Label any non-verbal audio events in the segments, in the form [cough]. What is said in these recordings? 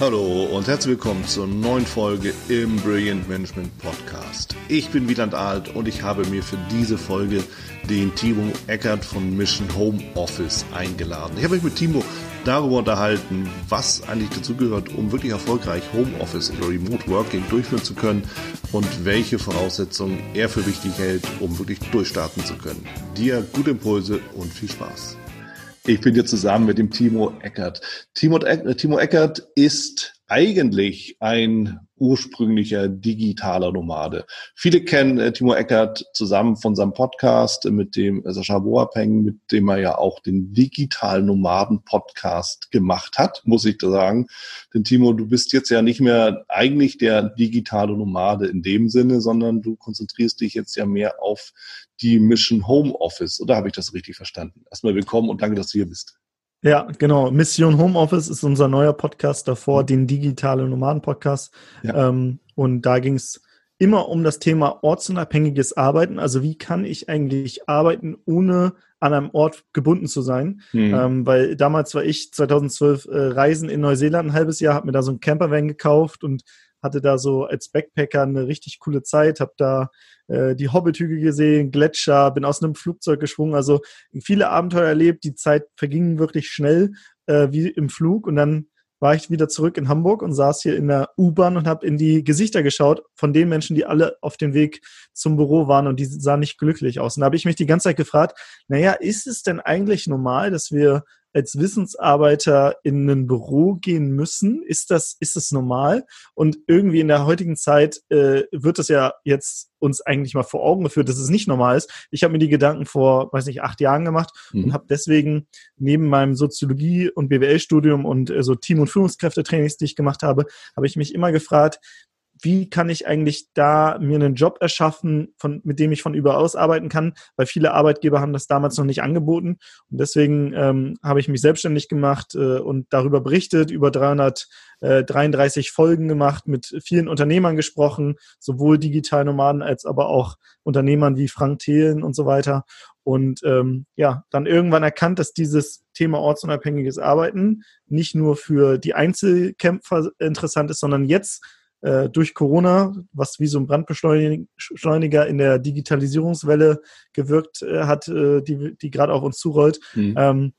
Hallo und herzlich willkommen zur neuen Folge im Brilliant Management Podcast. Ich bin Wieland Alt und ich habe mir für diese Folge den Timo Eckert von Mission Home Office eingeladen. Ich habe mich mit Timo darüber unterhalten, was eigentlich dazugehört, um wirklich erfolgreich Homeoffice oder Remote Working durchführen zu können und welche Voraussetzungen er für wichtig hält, um wirklich durchstarten zu können. Dir gute Impulse und viel Spaß. Ich bin hier zusammen mit dem Timo Eckert. Timo, äh, Eckert ist eigentlich ein ursprünglicher digitaler Nomade. Viele kennen äh, Timo Eckert zusammen von seinem Podcast mit dem Sascha Boapeng, mit dem er ja auch den digitalen Nomaden Podcast gemacht hat, muss ich da sagen. Denn Timo, du bist jetzt ja nicht mehr eigentlich der digitale Nomade in dem Sinne, sondern du konzentrierst dich jetzt ja mehr auf die Mission Home Office. Oder habe ich das richtig verstanden? Erstmal willkommen und danke, dass du hier bist. Ja, genau. Mission Homeoffice ist unser neuer Podcast davor, mhm. den digitale Nomaden-Podcast. Ja. Ähm, und da ging es immer um das Thema ortsunabhängiges Arbeiten. Also wie kann ich eigentlich arbeiten, ohne an einem Ort gebunden zu sein? Mhm. Ähm, weil damals war ich 2012 äh, Reisen in Neuseeland ein halbes Jahr, habe mir da so ein Campervan gekauft und hatte da so als Backpacker eine richtig coole Zeit, habe da äh, die Hobbithügel gesehen, Gletscher, bin aus einem Flugzeug geschwungen, also viele Abenteuer erlebt. Die Zeit verging wirklich schnell äh, wie im Flug und dann war ich wieder zurück in Hamburg und saß hier in der U-Bahn und habe in die Gesichter geschaut von den Menschen, die alle auf dem Weg zum Büro waren und die sahen nicht glücklich aus. Und da habe ich mich die ganze Zeit gefragt, naja, ist es denn eigentlich normal, dass wir als Wissensarbeiter in ein Büro gehen müssen? Ist das, ist das normal? Und irgendwie in der heutigen Zeit äh, wird das ja jetzt uns eigentlich mal vor Augen geführt, dass es nicht normal ist. Ich habe mir die Gedanken vor, weiß nicht, acht Jahren gemacht mhm. und habe deswegen neben meinem Soziologie- und BWL-Studium und äh, so Team- und Führungskräftetrainings, die ich gemacht habe, habe ich mich immer gefragt, wie kann ich eigentlich da mir einen Job erschaffen, von, mit dem ich von überaus arbeiten kann, weil viele Arbeitgeber haben das damals noch nicht angeboten. Und deswegen ähm, habe ich mich selbstständig gemacht äh, und darüber berichtet, über 333 Folgen gemacht, mit vielen Unternehmern gesprochen, sowohl Digitalnomaden als aber auch Unternehmern wie Frank Thelen und so weiter. Und ähm, ja, dann irgendwann erkannt, dass dieses Thema ortsunabhängiges Arbeiten nicht nur für die Einzelkämpfer interessant ist, sondern jetzt äh, durch Corona, was wie so ein Brandbeschleuniger in der Digitalisierungswelle gewirkt äh, hat, äh, die, die gerade auf uns zurollt, mhm. ähm,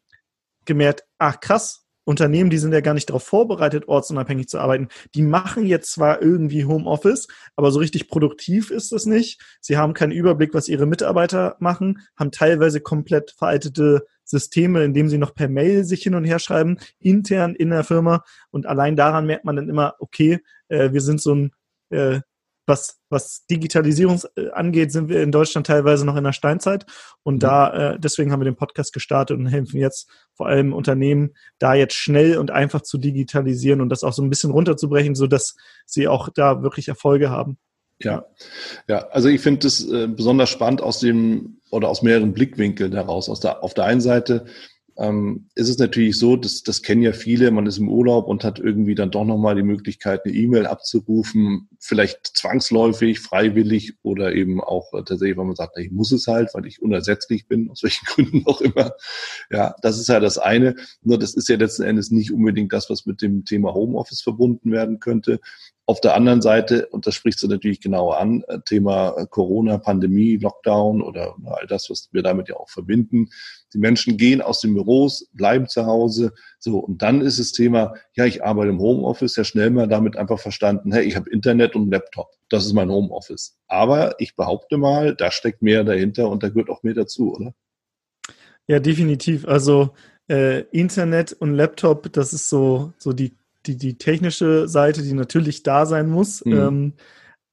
gemerkt, ach krass, Unternehmen, die sind ja gar nicht darauf vorbereitet, ortsunabhängig zu arbeiten. Die machen jetzt zwar irgendwie Homeoffice, aber so richtig produktiv ist es nicht. Sie haben keinen Überblick, was ihre Mitarbeiter machen, haben teilweise komplett veraltete Systeme, indem sie noch per Mail sich hin und her schreiben, intern in der Firma. Und allein daran merkt man dann immer, okay, äh, wir sind so ein, äh, was, was Digitalisierung äh, angeht, sind wir in Deutschland teilweise noch in der Steinzeit. Und mhm. da, äh, deswegen haben wir den Podcast gestartet und helfen jetzt vor allem Unternehmen, da jetzt schnell und einfach zu digitalisieren und das auch so ein bisschen runterzubrechen, so dass sie auch da wirklich Erfolge haben. Ja, ja, also ich finde es äh, besonders spannend aus dem oder aus mehreren Blickwinkeln heraus. Aus der, auf der einen Seite ähm, ist es natürlich so, dass das kennen ja viele, man ist im Urlaub und hat irgendwie dann doch nochmal die Möglichkeit, eine E-Mail abzurufen, vielleicht zwangsläufig, freiwillig oder eben auch äh, tatsächlich, weil man sagt, ich muss es halt, weil ich unersetzlich bin, aus welchen [laughs] Gründen auch immer. Ja, das ist ja das eine. Nur das ist ja letzten Endes nicht unbedingt das, was mit dem Thema Homeoffice verbunden werden könnte. Auf der anderen Seite, und das sprichst du natürlich genauer an, äh, Thema äh, Corona, Pandemie, Lockdown oder all das, was wir damit ja auch verbinden. Die Menschen gehen aus den Büros, bleiben zu Hause. So, und dann ist das Thema, ja, ich arbeite im Homeoffice, ja schnell mal damit einfach verstanden, hey, ich habe Internet und Laptop. Das ist mein Homeoffice. Aber ich behaupte mal, da steckt mehr dahinter und da gehört auch mehr dazu, oder? Ja, definitiv. Also äh, Internet und Laptop, das ist so, so die die, die technische Seite, die natürlich da sein muss. Mhm. Ähm,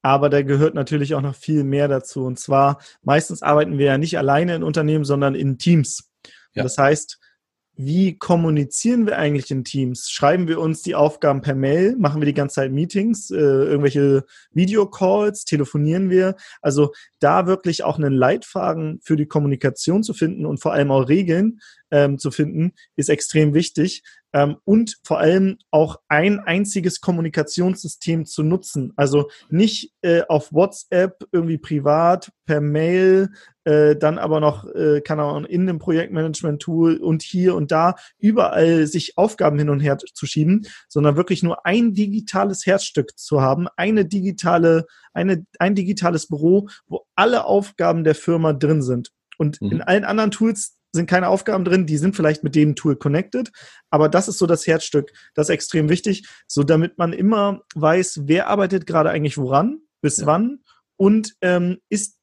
aber da gehört natürlich auch noch viel mehr dazu. Und zwar, meistens arbeiten wir ja nicht alleine in Unternehmen, sondern in Teams. Ja. Das heißt, wie kommunizieren wir eigentlich in Teams? Schreiben wir uns die Aufgaben per Mail? Machen wir die ganze Zeit Meetings, äh, irgendwelche Videocalls? Telefonieren wir? Also da wirklich auch einen Leitfaden für die Kommunikation zu finden und vor allem auch Regeln, ähm, zu finden, ist extrem wichtig. Ähm, und vor allem auch ein einziges Kommunikationssystem zu nutzen. Also nicht äh, auf WhatsApp irgendwie privat, per Mail, äh, dann aber noch, äh, kann auch in dem Projektmanagement-Tool und hier und da überall sich Aufgaben hin und her zu schieben, sondern wirklich nur ein digitales Herzstück zu haben, eine digitale, eine, ein digitales Büro, wo alle Aufgaben der Firma drin sind. Und mhm. in allen anderen Tools sind keine Aufgaben drin, die sind vielleicht mit dem Tool connected, aber das ist so das Herzstück, das ist extrem wichtig, so damit man immer weiß, wer arbeitet gerade eigentlich woran, bis ja. wann und ähm, ist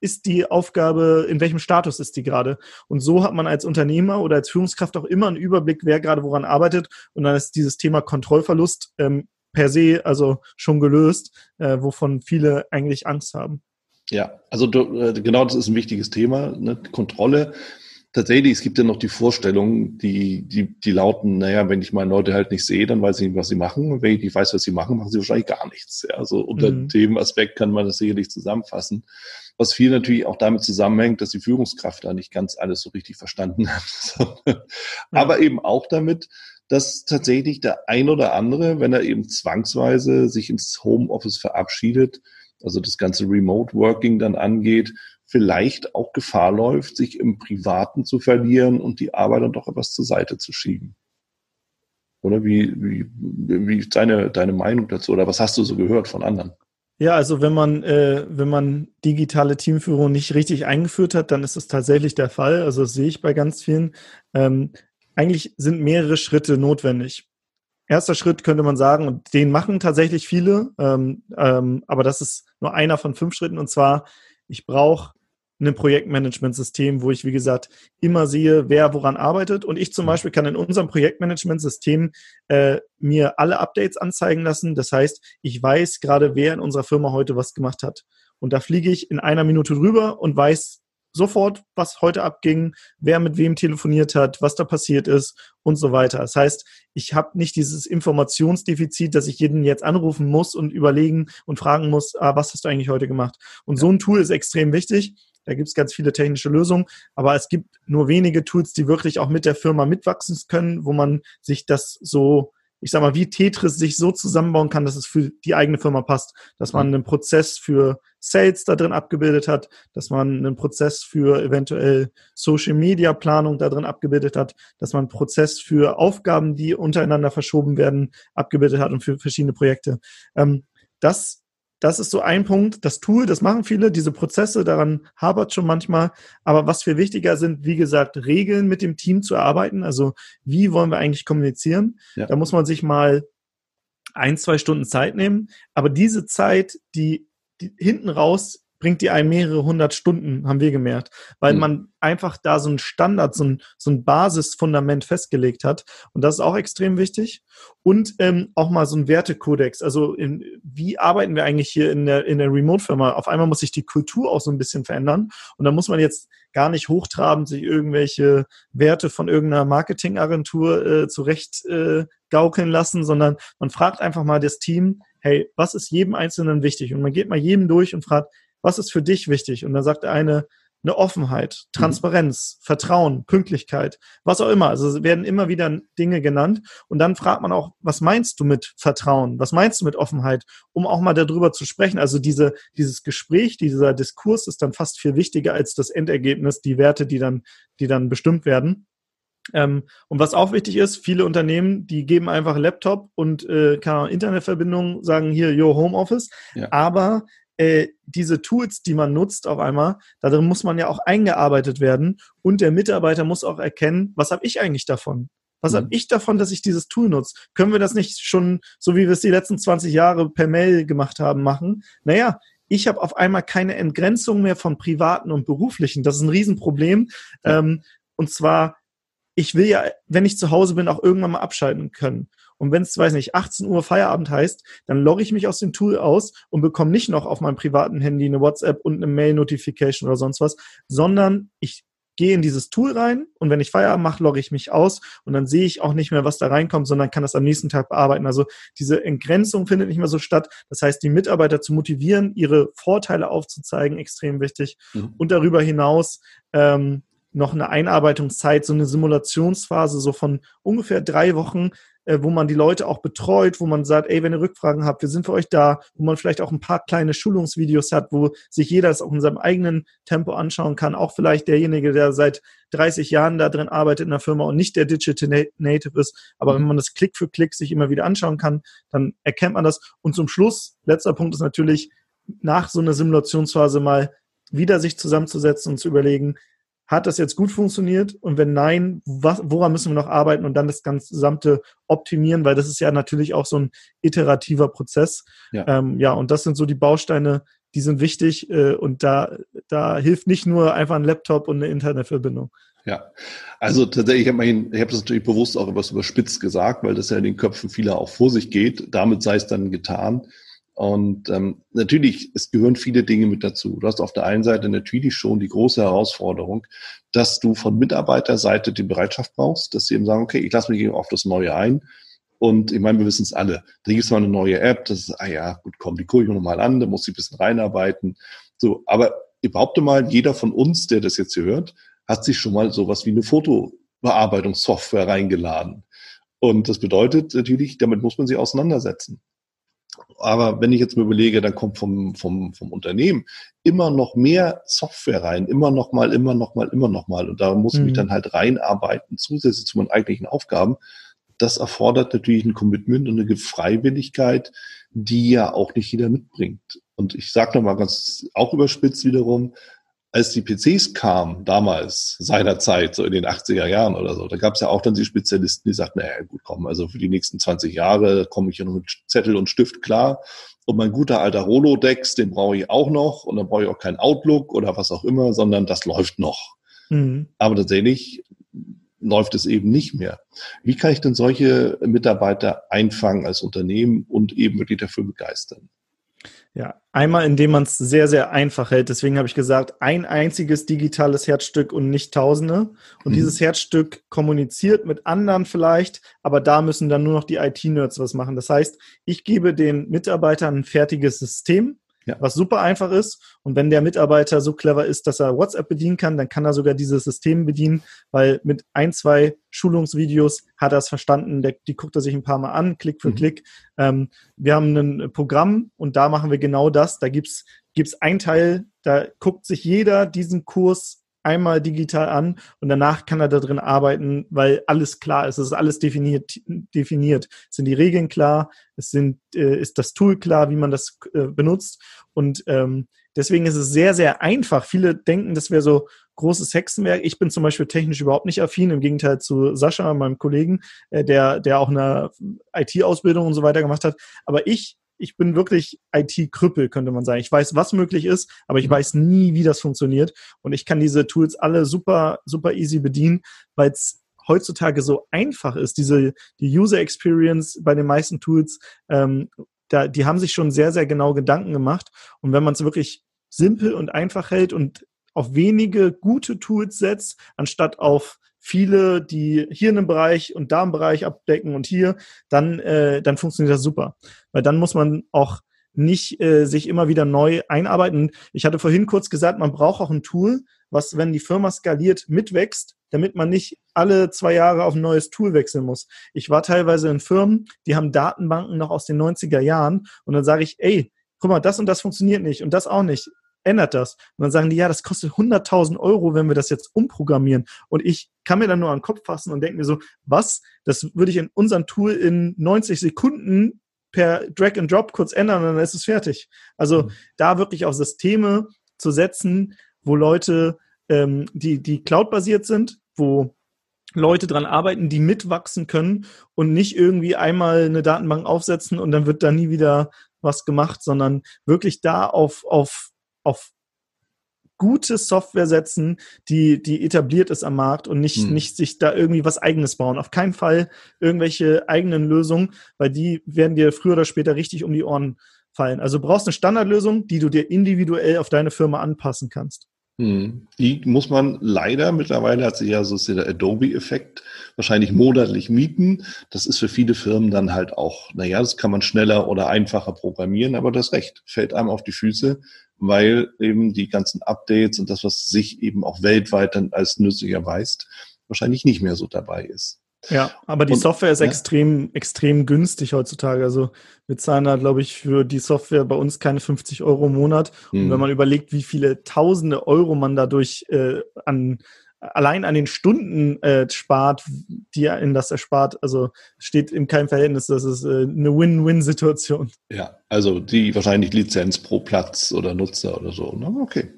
ist die Aufgabe, in welchem Status ist die gerade? Und so hat man als Unternehmer oder als Führungskraft auch immer einen Überblick, wer gerade woran arbeitet. Und dann ist dieses Thema Kontrollverlust ähm, per se also schon gelöst, äh, wovon viele eigentlich Angst haben. Ja, also du, äh, genau das ist ein wichtiges Thema, ne? Kontrolle tatsächlich, es gibt ja noch die Vorstellungen, die, die, die lauten, naja, wenn ich meine Leute halt nicht sehe, dann weiß ich nicht, was sie machen. Und wenn ich nicht weiß, was sie machen, machen sie wahrscheinlich gar nichts. Ja, also unter mhm. dem Aspekt kann man das sicherlich zusammenfassen. Was viel natürlich auch damit zusammenhängt, dass die Führungskraft da nicht ganz alles so richtig verstanden hat. [laughs] ja. Aber eben auch damit, dass tatsächlich der ein oder andere, wenn er eben zwangsweise sich ins Homeoffice verabschiedet, also das ganze Remote Working dann angeht, vielleicht auch Gefahr läuft, sich im Privaten zu verlieren und die Arbeit dann doch etwas zur Seite zu schieben. Oder wie, wie, wie ist deine, deine Meinung dazu? Oder was hast du so gehört von anderen? Ja, also wenn man, äh, wenn man digitale Teamführung nicht richtig eingeführt hat, dann ist das tatsächlich der Fall. Also das sehe ich bei ganz vielen. Ähm, eigentlich sind mehrere Schritte notwendig. Erster Schritt könnte man sagen, und den machen tatsächlich viele, ähm, ähm, aber das ist nur einer von fünf Schritten. Und zwar, ich brauche ein Projektmanagementsystem, wo ich, wie gesagt, immer sehe, wer woran arbeitet. Und ich zum mhm. Beispiel kann in unserem Projektmanagementsystem äh, mir alle Updates anzeigen lassen. Das heißt, ich weiß gerade, wer in unserer Firma heute was gemacht hat. Und da fliege ich in einer Minute drüber und weiß sofort, was heute abging, wer mit wem telefoniert hat, was da passiert ist und so weiter. Das heißt, ich habe nicht dieses Informationsdefizit, dass ich jeden jetzt anrufen muss und überlegen und fragen muss, ah, was hast du eigentlich heute gemacht? Und so ein Tool ist extrem wichtig. Da gibt es ganz viele technische Lösungen, aber es gibt nur wenige Tools, die wirklich auch mit der Firma mitwachsen können, wo man sich das so, ich sag mal, wie Tetris sich so zusammenbauen kann, dass es für die eigene Firma passt. Dass man einen Prozess für Sales da drin abgebildet hat, dass man einen Prozess für eventuell Social Media Planung da drin abgebildet hat, dass man einen Prozess für Aufgaben, die untereinander verschoben werden, abgebildet hat und für verschiedene Projekte. Ähm, das das ist so ein Punkt. Das Tool, das machen viele, diese Prozesse, daran habert schon manchmal. Aber was viel wichtiger sind, wie gesagt, Regeln mit dem Team zu erarbeiten. Also wie wollen wir eigentlich kommunizieren? Ja. Da muss man sich mal ein, zwei Stunden Zeit nehmen. Aber diese Zeit, die, die hinten raus bringt die einem mehrere hundert Stunden, haben wir gemerkt, weil mhm. man einfach da so ein Standard, so ein, so ein Basisfundament festgelegt hat. Und das ist auch extrem wichtig. Und ähm, auch mal so ein Wertekodex. Also in, wie arbeiten wir eigentlich hier in der, in der Remote-Firma? Auf einmal muss sich die Kultur auch so ein bisschen verändern. Und da muss man jetzt gar nicht hochtrabend sich irgendwelche Werte von irgendeiner Marketingagentur äh, zurecht äh, gaukeln lassen, sondern man fragt einfach mal das Team, hey, was ist jedem Einzelnen wichtig? Und man geht mal jedem durch und fragt, was ist für dich wichtig? Und dann sagt der eine, eine Offenheit, mhm. Transparenz, mhm. Vertrauen, Pünktlichkeit, was auch immer. Also es werden immer wieder Dinge genannt. Und dann fragt man auch, was meinst du mit Vertrauen? Was meinst du mit Offenheit? Um auch mal darüber zu sprechen. Also diese, dieses Gespräch, dieser Diskurs ist dann fast viel wichtiger als das Endergebnis, die Werte, die dann, die dann bestimmt werden. Ähm, und was auch wichtig ist, viele Unternehmen, die geben einfach Laptop und äh, Internetverbindung, sagen hier, yo, Homeoffice. Ja. Aber äh, diese Tools, die man nutzt auf einmal, darin muss man ja auch eingearbeitet werden und der Mitarbeiter muss auch erkennen, was habe ich eigentlich davon? Was mhm. habe ich davon, dass ich dieses Tool nutze? Können wir das nicht schon, so wie wir es die letzten 20 Jahre per Mail gemacht haben, machen? Naja, ich habe auf einmal keine Entgrenzung mehr von privaten und beruflichen. Das ist ein Riesenproblem. Ja. Ähm, und zwar, ich will ja, wenn ich zu Hause bin, auch irgendwann mal abschalten können. Und wenn es, weiß nicht, 18 Uhr Feierabend heißt, dann logge ich mich aus dem Tool aus und bekomme nicht noch auf meinem privaten Handy eine WhatsApp und eine Mail-Notification oder sonst was, sondern ich gehe in dieses Tool rein und wenn ich Feierabend mache, logge ich mich aus und dann sehe ich auch nicht mehr, was da reinkommt, sondern kann das am nächsten Tag bearbeiten. Also diese Entgrenzung findet nicht mehr so statt. Das heißt, die Mitarbeiter zu motivieren, ihre Vorteile aufzuzeigen, extrem wichtig. Mhm. Und darüber hinaus ähm, noch eine Einarbeitungszeit, so eine Simulationsphase so von ungefähr drei Wochen, äh, wo man die Leute auch betreut, wo man sagt, ey, wenn ihr Rückfragen habt, wir sind für euch da, wo man vielleicht auch ein paar kleine Schulungsvideos hat, wo sich jeder das auch in seinem eigenen Tempo anschauen kann, auch vielleicht derjenige, der seit 30 Jahren da drin arbeitet in der Firma und nicht der Digital Native ist, aber wenn man das Klick für Klick sich immer wieder anschauen kann, dann erkennt man das. Und zum Schluss, letzter Punkt ist natürlich, nach so einer Simulationsphase mal wieder sich zusammenzusetzen und zu überlegen, hat das jetzt gut funktioniert? Und wenn nein, was, woran müssen wir noch arbeiten und dann das ganze gesamte optimieren, weil das ist ja natürlich auch so ein iterativer Prozess. Ja, ähm, ja und das sind so die Bausteine, die sind wichtig äh, und da, da hilft nicht nur einfach ein Laptop und eine Internetverbindung. Ja, also tatsächlich, ich habe hab das natürlich bewusst auch etwas überspitzt gesagt, weil das ja in den Köpfen vieler auch vor sich geht. Damit sei es dann getan. Und ähm, natürlich, es gehören viele Dinge mit dazu. Du hast auf der einen Seite natürlich schon die große Herausforderung, dass du von Mitarbeiterseite die Bereitschaft brauchst, dass sie eben sagen, okay, ich lasse mich auf das Neue ein. Und ich meine, wir wissen es alle. Da gibt es mal eine neue App, das ist, ah ja, gut, komm, die gucke ich nochmal an, da muss ich ein bisschen reinarbeiten. So, aber ich behaupte mal, jeder von uns, der das jetzt hier hört, hat sich schon mal sowas wie eine Fotobearbeitungssoftware reingeladen. Und das bedeutet natürlich, damit muss man sich auseinandersetzen. Aber wenn ich jetzt mir überlege, dann kommt vom, vom, vom Unternehmen immer noch mehr Software rein, immer noch mal, immer noch mal, immer noch mal. Und da muss ich mich mhm. dann halt reinarbeiten, zusätzlich zu meinen eigentlichen Aufgaben. Das erfordert natürlich ein Commitment und eine Freiwilligkeit, die ja auch nicht jeder mitbringt. Und ich sage nochmal ganz, auch überspitzt wiederum, als die PCs kamen, damals, seinerzeit, so in den 80er Jahren oder so, da gab es ja auch dann die Spezialisten, die sagten, naja, gut, komm, also für die nächsten 20 Jahre komme ich ja nur mit Zettel und Stift klar. Und mein guter alter Rolodex, den brauche ich auch noch. Und dann brauche ich auch kein Outlook oder was auch immer, sondern das läuft noch. Mhm. Aber tatsächlich läuft es eben nicht mehr. Wie kann ich denn solche Mitarbeiter einfangen als Unternehmen und eben wirklich dafür begeistern? Ja, einmal, indem man es sehr, sehr einfach hält. Deswegen habe ich gesagt, ein einziges digitales Herzstück und nicht Tausende. Und mhm. dieses Herzstück kommuniziert mit anderen vielleicht, aber da müssen dann nur noch die IT-Nerds was machen. Das heißt, ich gebe den Mitarbeitern ein fertiges System, ja. was super einfach ist. Und wenn der Mitarbeiter so clever ist, dass er WhatsApp bedienen kann, dann kann er sogar dieses System bedienen, weil mit ein, zwei Schulungsvideos hat er es verstanden. Der, die guckt er sich ein paar Mal an, Klick für mhm. Klick. Ähm, wir haben ein Programm und da machen wir genau das. Da gibt's gibt's ein Teil, da guckt sich jeder diesen Kurs einmal digital an und danach kann er da drin arbeiten, weil alles klar ist. Es ist alles definiert, definiert. Sind die Regeln klar, es sind, äh, ist das Tool klar, wie man das äh, benutzt. Und ähm, deswegen ist es sehr, sehr einfach. Viele denken, das wäre so großes Hexenwerk. Ich bin zum Beispiel technisch überhaupt nicht affin, im Gegenteil zu Sascha, meinem Kollegen, äh, der, der auch eine IT-Ausbildung und so weiter gemacht hat. Aber ich ich bin wirklich IT-Krüppel, könnte man sagen. Ich weiß, was möglich ist, aber ich mhm. weiß nie, wie das funktioniert. Und ich kann diese Tools alle super, super easy bedienen, weil es heutzutage so einfach ist. Diese die User Experience bei den meisten Tools, ähm, da, die haben sich schon sehr, sehr genau Gedanken gemacht. Und wenn man es wirklich simpel und einfach hält und auf wenige gute Tools setzt, anstatt auf viele, die hier einen Bereich und da einen Bereich abdecken und hier, dann, äh, dann funktioniert das super. Weil dann muss man auch nicht äh, sich immer wieder neu einarbeiten. Ich hatte vorhin kurz gesagt, man braucht auch ein Tool, was, wenn die Firma skaliert, mitwächst, damit man nicht alle zwei Jahre auf ein neues Tool wechseln muss. Ich war teilweise in Firmen, die haben Datenbanken noch aus den 90er Jahren und dann sage ich, ey, guck mal, das und das funktioniert nicht und das auch nicht ändert das. Und dann sagen die, ja, das kostet 100.000 Euro, wenn wir das jetzt umprogrammieren. Und ich kann mir dann nur an den Kopf fassen und denke mir so, was? Das würde ich in unserem Tool in 90 Sekunden per Drag and Drop kurz ändern und dann ist es fertig. Also mhm. da wirklich auch Systeme zu setzen, wo Leute, ähm, die, die Cloud-basiert sind, wo Leute dran arbeiten, die mitwachsen können und nicht irgendwie einmal eine Datenbank aufsetzen und dann wird da nie wieder was gemacht, sondern wirklich da auf, auf auf gute Software setzen, die, die etabliert ist am Markt und nicht, hm. nicht sich da irgendwie was eigenes bauen. Auf keinen Fall irgendwelche eigenen Lösungen, weil die werden dir früher oder später richtig um die Ohren fallen. Also du brauchst eine Standardlösung, die du dir individuell auf deine Firma anpassen kannst. Hm. Die muss man leider, mittlerweile hat sich ja so der Adobe-Effekt, wahrscheinlich monatlich mieten. Das ist für viele Firmen dann halt auch, naja, das kann man schneller oder einfacher programmieren, aber das Recht fällt einem auf die Füße, weil eben die ganzen Updates und das, was sich eben auch weltweit dann als nützlich erweist, wahrscheinlich nicht mehr so dabei ist. Ja, aber die und, Software ist ja. extrem, extrem günstig heutzutage. Also wir zahlen da, glaube ich, für die Software bei uns keine 50 Euro im Monat. Hm. Und wenn man überlegt, wie viele tausende Euro man dadurch äh, an allein an den Stunden äh, spart, die er in das erspart, also steht in keinem Verhältnis. Das ist äh, eine Win-Win-Situation. Ja, also die wahrscheinlich Lizenz pro Platz oder Nutzer oder so. Ne? Okay.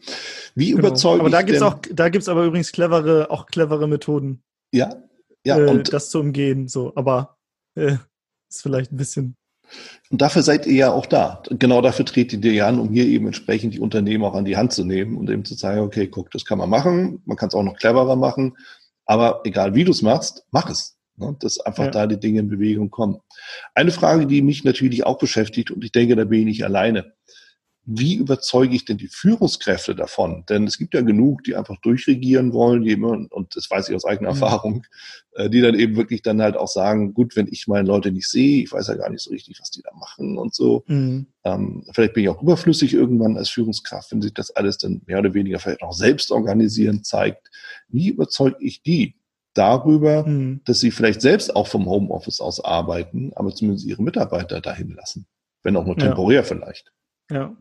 Wie genau. überzeugt Aber da gibt's auch, da gibt's aber übrigens clevere, auch clevere Methoden. Ja, ja, äh, und das zu umgehen, so, aber äh, ist vielleicht ein bisschen. Und dafür seid ihr ja auch da. Genau dafür tretet ihr ja an, um hier eben entsprechend die Unternehmen auch an die Hand zu nehmen und eben zu sagen, okay, guck, das kann man machen, man kann es auch noch cleverer machen, aber egal wie du es machst, mach es. Ne? Dass einfach ja. da die Dinge in Bewegung kommen. Eine Frage, die mich natürlich auch beschäftigt, und ich denke, da bin ich nicht alleine wie überzeuge ich denn die Führungskräfte davon? Denn es gibt ja genug, die einfach durchregieren wollen, die immer, und das weiß ich aus eigener mhm. Erfahrung, äh, die dann eben wirklich dann halt auch sagen, gut, wenn ich meine Leute nicht sehe, ich weiß ja gar nicht so richtig, was die da machen und so. Mhm. Ähm, vielleicht bin ich auch überflüssig irgendwann als Führungskraft, wenn sich das alles dann mehr oder weniger vielleicht auch selbst organisieren zeigt. Wie überzeuge ich die? darüber, mhm. dass sie vielleicht selbst auch vom Homeoffice aus arbeiten, aber zumindest ihre Mitarbeiter dahin lassen. Wenn auch nur temporär ja. vielleicht. Ja.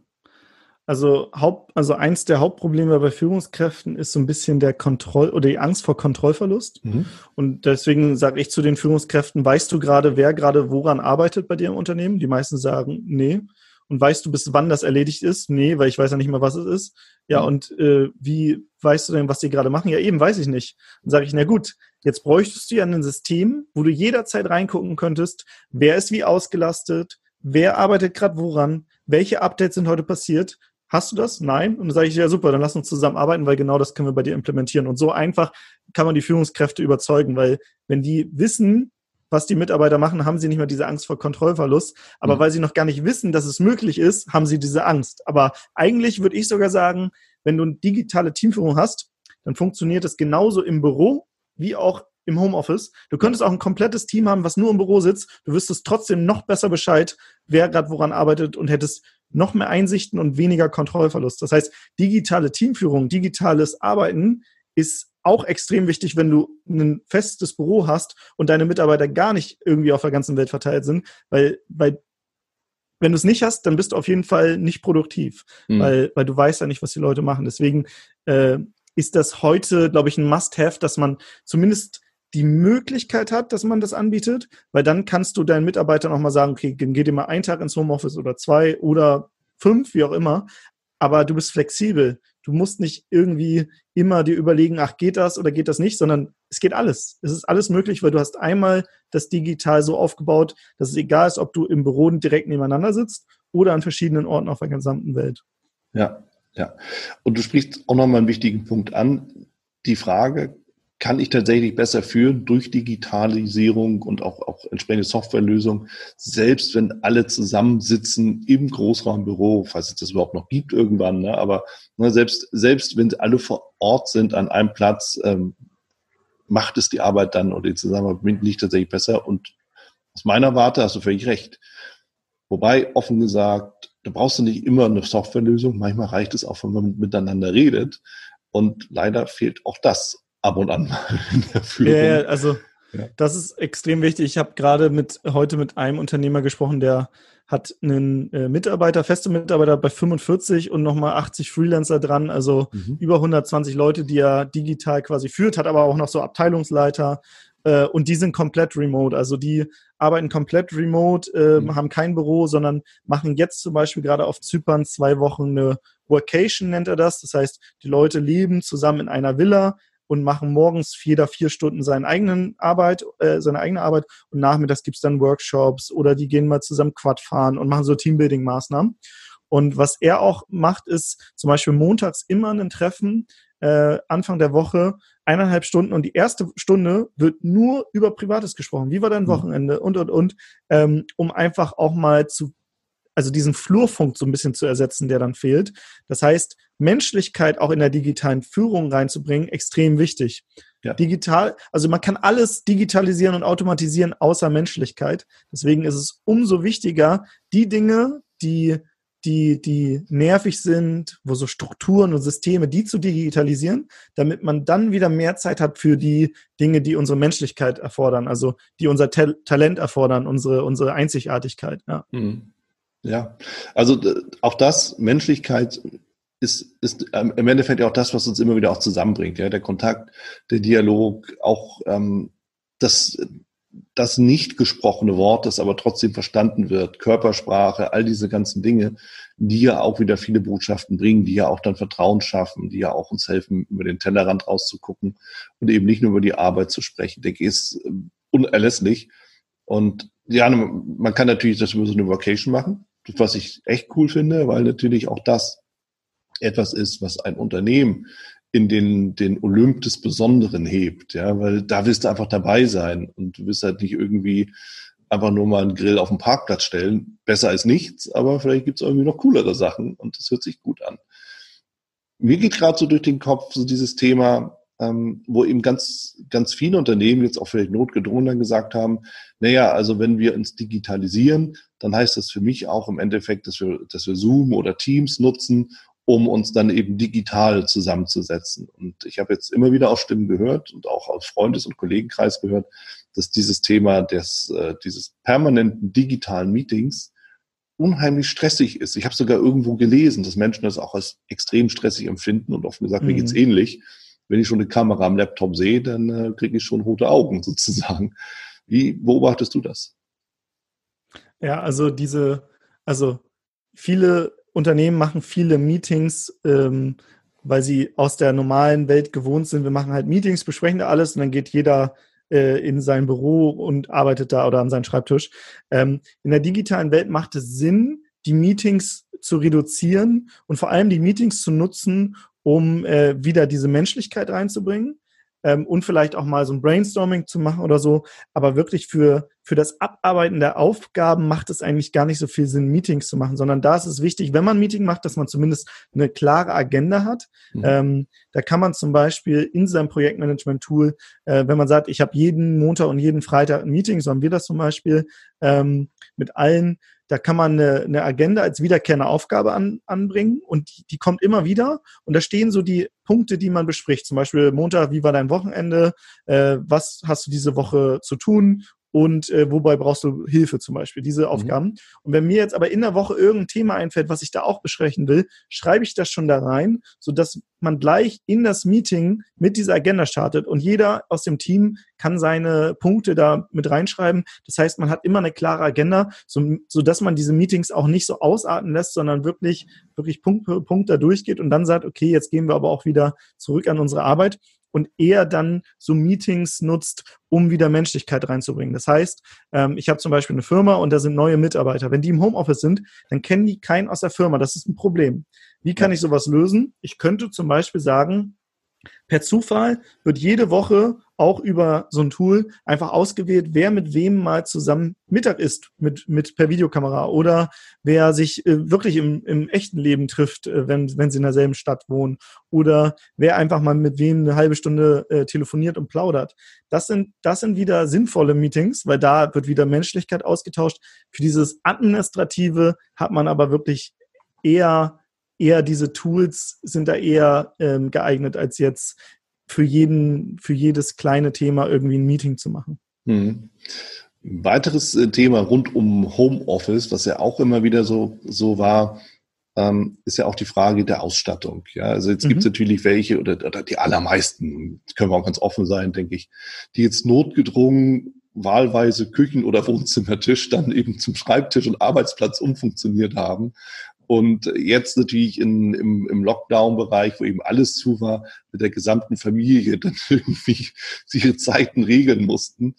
Also, Haupt, also eins der Hauptprobleme bei Führungskräften ist so ein bisschen der Kontroll oder die Angst vor Kontrollverlust. Mhm. Und deswegen sage ich zu den Führungskräften, weißt du gerade, wer gerade woran arbeitet bei dir im Unternehmen? Die meisten sagen, nee. Und weißt du, bis wann das erledigt ist? Nee, weil ich weiß ja nicht mal, was es ist. Ja, mhm. und äh, wie weißt du denn, was die gerade machen? Ja, eben weiß ich nicht. Dann sage ich, na gut, jetzt bräuchtest du ja ein System, wo du jederzeit reingucken könntest, wer ist wie ausgelastet, wer arbeitet gerade woran, welche Updates sind heute passiert, Hast du das? Nein? Und dann sage ich, ja super, dann lass uns zusammenarbeiten, weil genau das können wir bei dir implementieren. Und so einfach kann man die Führungskräfte überzeugen, weil wenn die wissen, was die Mitarbeiter machen, haben sie nicht mehr diese Angst vor Kontrollverlust. Aber mhm. weil sie noch gar nicht wissen, dass es möglich ist, haben sie diese Angst. Aber eigentlich würde ich sogar sagen, wenn du eine digitale Teamführung hast, dann funktioniert es genauso im Büro wie auch im Homeoffice. Du könntest auch ein komplettes Team haben, was nur im Büro sitzt. Du wüsstest trotzdem noch besser Bescheid, wer gerade woran arbeitet und hättest noch mehr Einsichten und weniger Kontrollverlust. Das heißt, digitale Teamführung, digitales Arbeiten ist auch extrem wichtig, wenn du ein festes Büro hast und deine Mitarbeiter gar nicht irgendwie auf der ganzen Welt verteilt sind, weil, weil wenn du es nicht hast, dann bist du auf jeden Fall nicht produktiv, mhm. weil, weil du weißt ja nicht, was die Leute machen. Deswegen äh, ist das heute, glaube ich, ein Must-Have, dass man zumindest die Möglichkeit hat, dass man das anbietet, weil dann kannst du deinen Mitarbeitern auch mal sagen, okay, dann geh dir mal einen Tag ins Homeoffice oder zwei oder fünf, wie auch immer, aber du bist flexibel. Du musst nicht irgendwie immer dir überlegen, ach, geht das oder geht das nicht, sondern es geht alles. Es ist alles möglich, weil du hast einmal das digital so aufgebaut, dass es egal ist, ob du im Büro direkt nebeneinander sitzt oder an verschiedenen Orten auf der gesamten Welt. Ja, ja. Und du sprichst auch nochmal einen wichtigen Punkt an. Die Frage, kann ich tatsächlich besser führen durch Digitalisierung und auch, auch entsprechende Softwarelösungen, selbst wenn alle zusammensitzen im Großraumbüro, falls es das überhaupt noch gibt irgendwann, ne, aber ne, selbst, selbst wenn alle vor Ort sind an einem Platz, ähm, macht es die Arbeit dann oder die Zusammenarbeit nicht tatsächlich besser und aus meiner Warte hast du völlig recht. Wobei, offen gesagt, da brauchst du nicht immer eine Softwarelösung. Manchmal reicht es auch, wenn man miteinander redet. Und leider fehlt auch das ab und an mal [laughs] in der Führung. Ja, also ja. das ist extrem wichtig. Ich habe gerade mit heute mit einem Unternehmer gesprochen, der hat einen äh, Mitarbeiter, feste Mitarbeiter bei 45 und nochmal 80 Freelancer dran, also mhm. über 120 Leute, die er digital quasi führt, hat aber auch noch so Abteilungsleiter äh, und die sind komplett remote. Also die arbeiten komplett remote, äh, mhm. haben kein Büro, sondern machen jetzt zum Beispiel gerade auf Zypern zwei Wochen eine Workation, nennt er das. Das heißt, die Leute leben zusammen in einer Villa, und machen morgens jeder vier Stunden seine eigenen Arbeit, äh, seine eigene Arbeit und nachmittags gibt's dann Workshops oder die gehen mal zusammen Quad fahren und machen so Teambuilding-Maßnahmen. Und was er auch macht, ist zum Beispiel montags immer ein Treffen, äh, Anfang der Woche, eineinhalb Stunden und die erste Stunde wird nur über Privates gesprochen. Wie war dein mhm. Wochenende und, und, und, ähm, um einfach auch mal zu also diesen Flurfunk so ein bisschen zu ersetzen, der dann fehlt. Das heißt, Menschlichkeit auch in der digitalen Führung reinzubringen, extrem wichtig. Ja. Digital, also man kann alles digitalisieren und automatisieren außer Menschlichkeit. Deswegen ist es umso wichtiger, die Dinge, die die, die nervig sind, wo so Strukturen und Systeme, die zu digitalisieren, damit man dann wieder mehr Zeit hat für die Dinge, die unsere Menschlichkeit erfordern, also die unser Ta Talent erfordern, unsere, unsere Einzigartigkeit. Ja. Hm. Ja, also auch das, Menschlichkeit ist, ist ähm, im Endeffekt ja auch das, was uns immer wieder auch zusammenbringt. Ja, der Kontakt, der Dialog, auch ähm, das, das nicht gesprochene Wort, das aber trotzdem verstanden wird, Körpersprache, all diese ganzen Dinge, die ja auch wieder viele Botschaften bringen, die ja auch dann Vertrauen schaffen, die ja auch uns helfen, über den Tellerrand rauszugucken und eben nicht nur über die Arbeit zu sprechen, denke ich, ist äh, unerlässlich. Und ja, man kann natürlich das über so eine Vacation machen, was ich echt cool finde, weil natürlich auch das etwas ist, was ein Unternehmen in den, den Olymp des Besonderen hebt, ja, weil da wirst du einfach dabei sein und du wirst halt nicht irgendwie einfach nur mal einen Grill auf den Parkplatz stellen. Besser als nichts, aber vielleicht gibt's irgendwie noch coolere Sachen und das hört sich gut an. Mir geht gerade so durch den Kopf so dieses Thema, ähm, wo eben ganz, ganz viele Unternehmen jetzt auch vielleicht notgedrungen dann gesagt haben, naja, also wenn wir uns digitalisieren, dann heißt das für mich auch im Endeffekt, dass wir, dass wir Zoom oder Teams nutzen, um uns dann eben digital zusammenzusetzen. Und ich habe jetzt immer wieder auch Stimmen gehört und auch aus Freundes- und Kollegenkreis gehört, dass dieses Thema des, äh, dieses permanenten digitalen Meetings unheimlich stressig ist. Ich habe sogar irgendwo gelesen, dass Menschen das auch als extrem stressig empfinden und offen gesagt, mhm. mir geht's ähnlich. Wenn ich schon eine Kamera am Laptop sehe, dann äh, kriege ich schon rote Augen [laughs] sozusagen. Wie beobachtest du das? Ja, also diese, also viele Unternehmen machen viele Meetings, ähm, weil sie aus der normalen Welt gewohnt sind. Wir machen halt Meetings, besprechen da alles und dann geht jeder äh, in sein Büro und arbeitet da oder an seinen Schreibtisch. Ähm, in der digitalen Welt macht es Sinn, die Meetings zu reduzieren und vor allem die Meetings zu nutzen, um äh, wieder diese Menschlichkeit reinzubringen ähm, und vielleicht auch mal so ein Brainstorming zu machen oder so. Aber wirklich für, für das Abarbeiten der Aufgaben macht es eigentlich gar nicht so viel Sinn, Meetings zu machen, sondern da ist es wichtig, wenn man ein Meeting macht, dass man zumindest eine klare Agenda hat. Mhm. Ähm, da kann man zum Beispiel in seinem Projektmanagement-Tool, äh, wenn man sagt, ich habe jeden Montag und jeden Freitag ein Meeting, so haben wir das zum Beispiel ähm, mit allen, da kann man eine, eine Agenda als wiederkehrende Aufgabe an, anbringen und die, die kommt immer wieder. Und da stehen so die Punkte, die man bespricht. Zum Beispiel Montag, wie war dein Wochenende? Äh, was hast du diese Woche zu tun? Und äh, wobei brauchst du Hilfe zum Beispiel, diese mhm. Aufgaben. Mhm. Und wenn mir jetzt aber in der Woche irgendein Thema einfällt, was ich da auch besprechen will, schreibe ich das schon da rein, sodass man gleich in das Meeting mit dieser Agenda startet und jeder aus dem Team kann seine Punkte da mit reinschreiben. Das heißt, man hat immer eine klare Agenda, so, so dass man diese Meetings auch nicht so ausarten lässt, sondern wirklich, wirklich Punkt für Punkt da durchgeht und dann sagt, okay, jetzt gehen wir aber auch wieder zurück an unsere Arbeit und eher dann so Meetings nutzt, um wieder Menschlichkeit reinzubringen. Das heißt, ähm, ich habe zum Beispiel eine Firma und da sind neue Mitarbeiter. Wenn die im Homeoffice sind, dann kennen die keinen aus der Firma. Das ist ein Problem. Wie kann ich sowas lösen? Ich könnte zum Beispiel sagen, per Zufall wird jede Woche auch über so ein Tool einfach ausgewählt, wer mit wem mal zusammen Mittag isst, mit, mit per Videokamera oder wer sich äh, wirklich im, im echten Leben trifft, äh, wenn, wenn sie in derselben Stadt wohnen oder wer einfach mal mit wem eine halbe Stunde äh, telefoniert und plaudert. Das sind, das sind wieder sinnvolle Meetings, weil da wird wieder Menschlichkeit ausgetauscht. Für dieses Administrative hat man aber wirklich eher eher diese Tools sind da eher ähm, geeignet, als jetzt für jeden, für jedes kleine Thema irgendwie ein Meeting zu machen. Hm. Ein weiteres äh, Thema rund um Homeoffice, was ja auch immer wieder so, so war, ähm, ist ja auch die Frage der Ausstattung. Ja, also jetzt mhm. gibt es natürlich welche oder, oder die allermeisten, können wir auch ganz offen sein, denke ich, die jetzt notgedrungen wahlweise Küchen- oder Wohnzimmertisch dann eben zum Schreibtisch und Arbeitsplatz umfunktioniert haben und jetzt natürlich in, im, im Lockdown-Bereich, wo eben alles zu war, mit der gesamten Familie [laughs] dann irgendwie ihre Zeiten regeln mussten.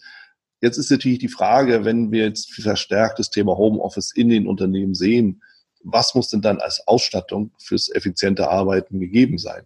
Jetzt ist natürlich die Frage, wenn wir jetzt verstärkt das Thema Homeoffice in den Unternehmen sehen, was muss denn dann als Ausstattung fürs effiziente Arbeiten gegeben sein?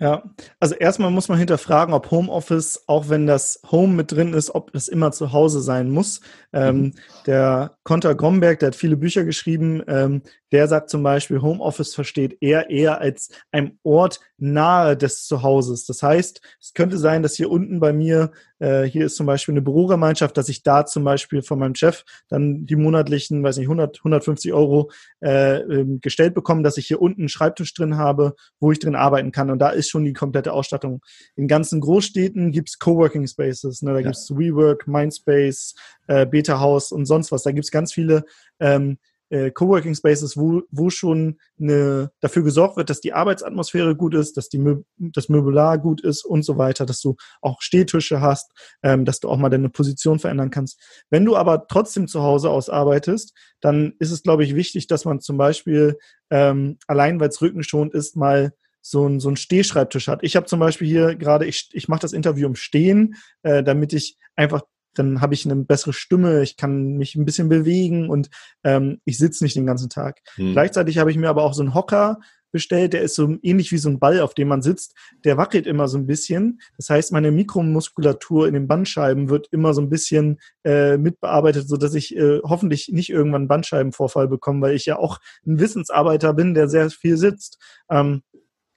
Ja, also erstmal muss man hinterfragen, ob Homeoffice, auch wenn das Home mit drin ist, ob das immer zu Hause sein muss. Ähm, mhm. Der Konter Gromberg, der hat viele Bücher geschrieben, ähm, der sagt zum Beispiel, Homeoffice versteht er eher als ein Ort nahe des Zuhauses. Das heißt, es könnte sein, dass hier unten bei mir, äh, hier ist zum Beispiel eine Bürogemeinschaft, dass ich da zum Beispiel von meinem Chef dann die monatlichen, weiß nicht, 100, 150 Euro äh, ähm, gestellt bekomme, dass ich hier unten einen Schreibtisch drin habe, wo ich drin arbeiten kann. Und da ist schon die komplette Ausstattung. In ganzen Großstädten gibt's Coworking Spaces, ne? da ja. gibt's WeWork, Mindspace, äh, Beta House und sonst was. Da gibt's ganz viele ähm, äh, Coworking Spaces, wo, wo schon eine, dafür gesorgt wird, dass die Arbeitsatmosphäre gut ist, dass die Mö das Möbelar gut ist und so weiter, dass du auch Stehtische hast, ähm, dass du auch mal deine Position verändern kannst. Wenn du aber trotzdem zu Hause aus arbeitest, dann ist es, glaube ich, wichtig, dass man zum Beispiel ähm, allein, weil es rückenschonend ist, mal so ein, so ein Stehschreibtisch hat. Ich habe zum Beispiel hier gerade, ich, ich mache das Interview im Stehen, äh, damit ich einfach dann habe ich eine bessere Stimme, ich kann mich ein bisschen bewegen und ähm, ich sitze nicht den ganzen Tag. Hm. Gleichzeitig habe ich mir aber auch so einen Hocker bestellt, der ist so ähnlich wie so ein Ball, auf dem man sitzt, der wackelt immer so ein bisschen. Das heißt, meine Mikromuskulatur in den Bandscheiben wird immer so ein bisschen äh, mitbearbeitet, so dass ich äh, hoffentlich nicht irgendwann einen Bandscheibenvorfall bekomme, weil ich ja auch ein Wissensarbeiter bin, der sehr viel sitzt. Ähm,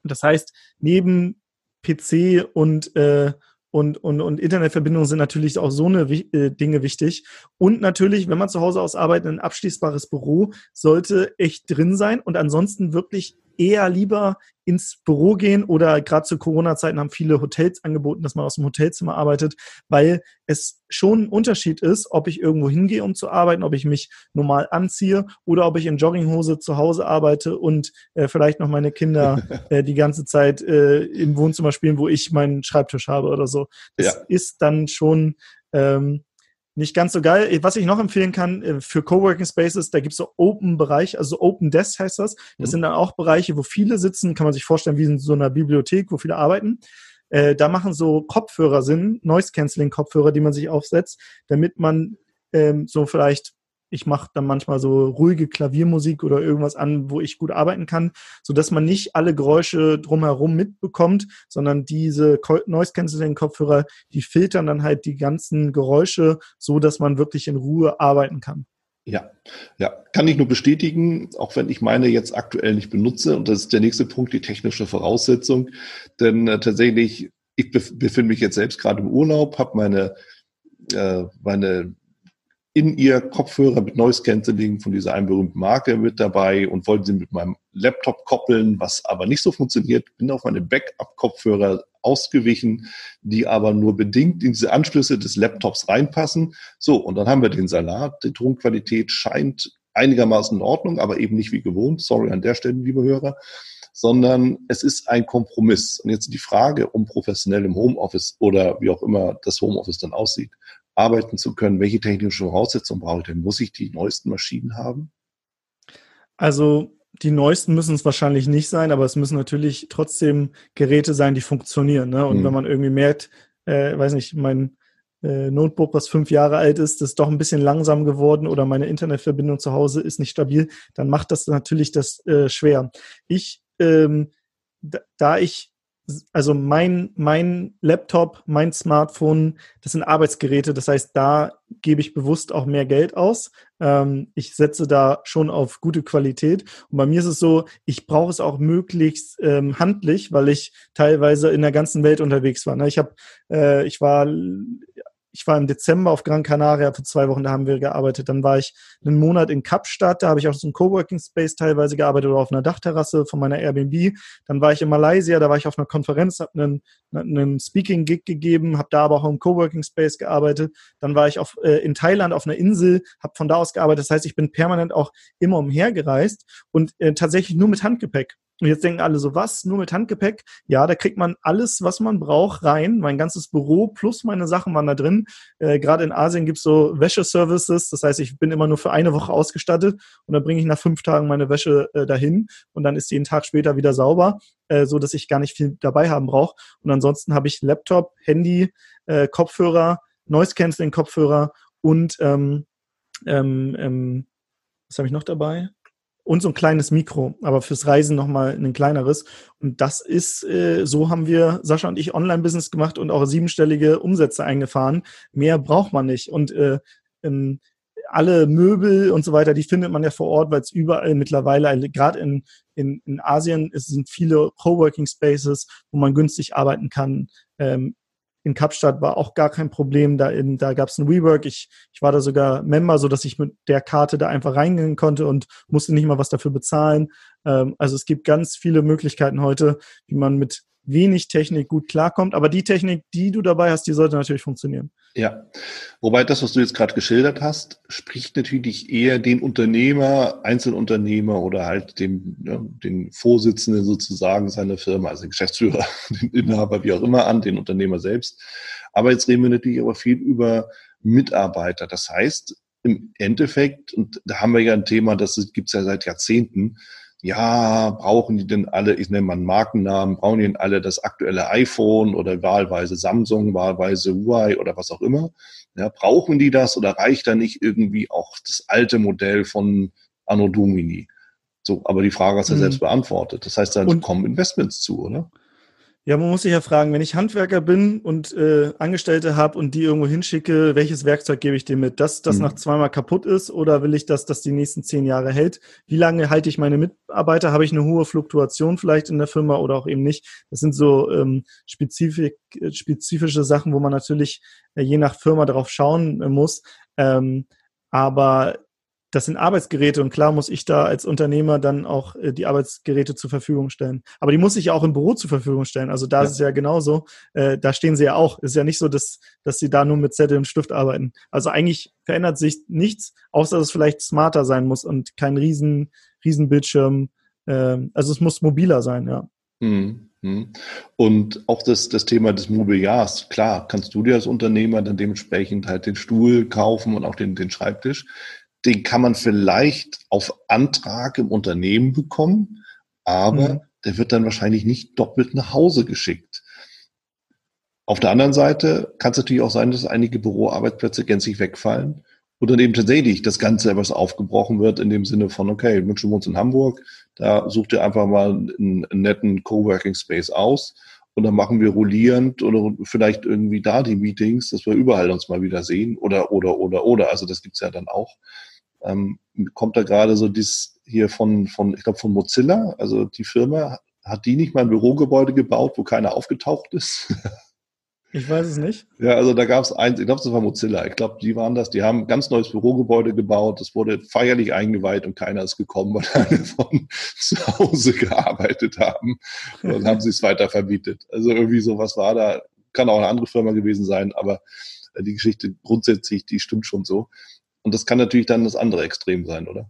das heißt, neben PC und äh, und, und, und Internetverbindungen sind natürlich auch so eine äh, Dinge wichtig. Und natürlich, wenn man zu Hause aus arbeitet, ein abschließbares Büro sollte echt drin sein und ansonsten wirklich eher lieber ins Büro gehen oder gerade zu Corona-Zeiten haben viele Hotels angeboten, dass man aus dem Hotelzimmer arbeitet, weil es schon ein Unterschied ist, ob ich irgendwo hingehe, um zu arbeiten, ob ich mich normal anziehe oder ob ich in Jogginghose zu Hause arbeite und äh, vielleicht noch meine Kinder [laughs] äh, die ganze Zeit äh, im Wohnzimmer spielen, wo ich meinen Schreibtisch habe oder so. Das ja. ist dann schon ähm, nicht ganz so geil. Was ich noch empfehlen kann äh, für Coworking Spaces, da gibt's so Open-Bereich, also Open Desk heißt das. Das mhm. sind dann auch Bereiche, wo viele sitzen, kann man sich vorstellen, wie in so einer Bibliothek, wo viele arbeiten. Äh, da machen so Kopfhörer Sinn, Noise-Canceling-Kopfhörer, die man sich aufsetzt, damit man ähm, so vielleicht ich mache dann manchmal so ruhige Klaviermusik oder irgendwas an, wo ich gut arbeiten kann, so dass man nicht alle Geräusche drumherum mitbekommt, sondern diese Noise Cancelling Kopfhörer, die filtern dann halt die ganzen Geräusche, so dass man wirklich in Ruhe arbeiten kann. Ja, ja, kann ich nur bestätigen, auch wenn ich meine jetzt aktuell nicht benutze. Und das ist der nächste Punkt, die technische Voraussetzung. Denn äh, tatsächlich, ich bef befinde mich jetzt selbst gerade im Urlaub, habe meine, äh, meine in ihr Kopfhörer mit Noise Cancelling von dieser einen berühmten Marke mit dabei und wollte sie mit meinem Laptop koppeln, was aber nicht so funktioniert. Bin auf meine Backup-Kopfhörer ausgewichen, die aber nur bedingt in diese Anschlüsse des Laptops reinpassen. So, und dann haben wir den Salat. Die Tonqualität scheint einigermaßen in Ordnung, aber eben nicht wie gewohnt. Sorry an der Stelle, liebe Hörer. Sondern es ist ein Kompromiss. Und jetzt die Frage, um professionell im Homeoffice oder wie auch immer das Homeoffice dann aussieht, arbeiten zu können, welche technischen Voraussetzungen brauche ich denn? Muss ich die neuesten Maschinen haben? Also die neuesten müssen es wahrscheinlich nicht sein, aber es müssen natürlich trotzdem Geräte sein, die funktionieren. Ne? Und mhm. wenn man irgendwie merkt, äh, weiß nicht, mein äh, Notebook, was fünf Jahre alt ist, ist doch ein bisschen langsam geworden oder meine Internetverbindung zu Hause ist nicht stabil, dann macht das natürlich das äh, schwer. Ich, ähm, da, da ich also mein, mein Laptop, mein Smartphone, das sind Arbeitsgeräte. Das heißt, da gebe ich bewusst auch mehr Geld aus. Ähm, ich setze da schon auf gute Qualität. Und bei mir ist es so, ich brauche es auch möglichst ähm, handlich, weil ich teilweise in der ganzen Welt unterwegs war. Ne? Ich habe, äh, ich war ich war im Dezember auf Gran Canaria für zwei Wochen, da haben wir gearbeitet. Dann war ich einen Monat in Kapstadt, da habe ich auch so einem Coworking Space teilweise gearbeitet oder auf einer Dachterrasse von meiner Airbnb. Dann war ich in Malaysia, da war ich auf einer Konferenz, habe einen, einen Speaking-Gig gegeben, habe da aber auch im Coworking Space gearbeitet. Dann war ich auf, äh, in Thailand auf einer Insel, habe von da aus gearbeitet. Das heißt, ich bin permanent auch immer umhergereist und äh, tatsächlich nur mit Handgepäck. Und jetzt denken alle so, was? Nur mit Handgepäck? Ja, da kriegt man alles, was man braucht, rein. Mein ganzes Büro plus meine Sachen waren da drin. Äh, Gerade in Asien gibt's so Wäscheservices. Das heißt, ich bin immer nur für eine Woche ausgestattet und dann bringe ich nach fünf Tagen meine Wäsche äh, dahin und dann ist die einen Tag später wieder sauber, äh, so dass ich gar nicht viel dabei haben brauche. Und ansonsten habe ich Laptop, Handy, äh, Kopfhörer, Noise Cancelling Kopfhörer und ähm, ähm, ähm, was habe ich noch dabei? Und so ein kleines Mikro, aber fürs Reisen nochmal ein kleineres. Und das ist, äh, so haben wir, Sascha und ich, Online-Business gemacht und auch siebenstellige Umsätze eingefahren. Mehr braucht man nicht. Und äh, ähm, alle Möbel und so weiter, die findet man ja vor Ort, weil es überall mittlerweile, gerade in, in, in Asien, es sind viele Coworking Spaces, wo man günstig arbeiten kann. Ähm, in Kapstadt war auch gar kein Problem. Da, in, da gab es ein WeWork. Ich, ich war da sogar Member, so dass ich mit der Karte da einfach reingehen konnte und musste nicht mal was dafür bezahlen. Ähm, also es gibt ganz viele Möglichkeiten heute, wie man mit wenig Technik gut klarkommt. Aber die Technik, die du dabei hast, die sollte natürlich funktionieren. Ja, wobei das, was du jetzt gerade geschildert hast, spricht natürlich eher den Unternehmer, Einzelunternehmer oder halt dem, ja, den Vorsitzenden sozusagen seiner Firma, also den Geschäftsführer, [laughs] den Inhaber, wie auch immer an, den Unternehmer selbst. Aber jetzt reden wir natürlich aber viel über Mitarbeiter. Das heißt, im Endeffekt, und da haben wir ja ein Thema, das gibt es ja seit Jahrzehnten, ja, brauchen die denn alle, ich nenne mal einen Markennamen, brauchen die denn alle das aktuelle iPhone oder wahlweise Samsung, wahlweise Huawei oder was auch immer? Ja, brauchen die das oder reicht da nicht irgendwie auch das alte Modell von Anno Domini? So, aber die Frage hast du mhm. selbst beantwortet. Das heißt, da kommen Investments zu, oder? Ja, man muss sich ja fragen, wenn ich Handwerker bin und äh, Angestellte habe und die irgendwo hinschicke, welches Werkzeug gebe ich dem mit? Dass das mhm. nach zweimal kaputt ist oder will ich, dass das die nächsten zehn Jahre hält? Wie lange halte ich meine Mitarbeiter? Habe ich eine hohe Fluktuation vielleicht in der Firma oder auch eben nicht? Das sind so ähm, spezifik, spezifische Sachen, wo man natürlich äh, je nach Firma darauf schauen äh, muss. Ähm, aber das sind Arbeitsgeräte und klar muss ich da als Unternehmer dann auch äh, die Arbeitsgeräte zur Verfügung stellen. Aber die muss ich ja auch im Büro zur Verfügung stellen. Also da ja. ist es ja genauso. Äh, da stehen sie ja auch. Es ist ja nicht so, dass, dass sie da nur mit Zettel und Stift arbeiten. Also eigentlich verändert sich nichts, außer dass es vielleicht smarter sein muss und kein riesen, riesen Bildschirm. Äh, also es muss mobiler sein, ja. Mhm. Und auch das, das Thema des Mobiliars, klar, kannst du dir als Unternehmer dann dementsprechend halt den Stuhl kaufen und auch den, den Schreibtisch den kann man vielleicht auf Antrag im Unternehmen bekommen, aber mhm. der wird dann wahrscheinlich nicht doppelt nach Hause geschickt. Auf der anderen Seite kann es natürlich auch sein, dass einige Büroarbeitsplätze gänzlich wegfallen und dann eben tatsächlich das Ganze etwas aufgebrochen wird in dem Sinne von, okay, wünschen wir uns in Hamburg, da sucht ihr einfach mal einen, einen netten Coworking Space aus und dann machen wir rollierend oder vielleicht irgendwie da die Meetings, dass wir überall uns mal wieder sehen oder, oder, oder, oder. Also das gibt's ja dann auch ähm, kommt da gerade so dies hier von, von ich glaube, von Mozilla, also die Firma, hat die nicht mal ein Bürogebäude gebaut, wo keiner aufgetaucht ist? [laughs] Ich weiß es nicht. Ja, also da gab es eins, ich glaube, das war Mozilla. Ich glaube, die waren das, die haben ein ganz neues Bürogebäude gebaut, das wurde feierlich eingeweiht und keiner ist gekommen, weil [laughs] alle von [laughs] zu Hause gearbeitet haben. Und dann haben sie es weiter verbietet. Also irgendwie sowas war da, kann auch eine andere Firma gewesen sein, aber die Geschichte grundsätzlich, die stimmt schon so. Und das kann natürlich dann das andere Extrem sein, oder?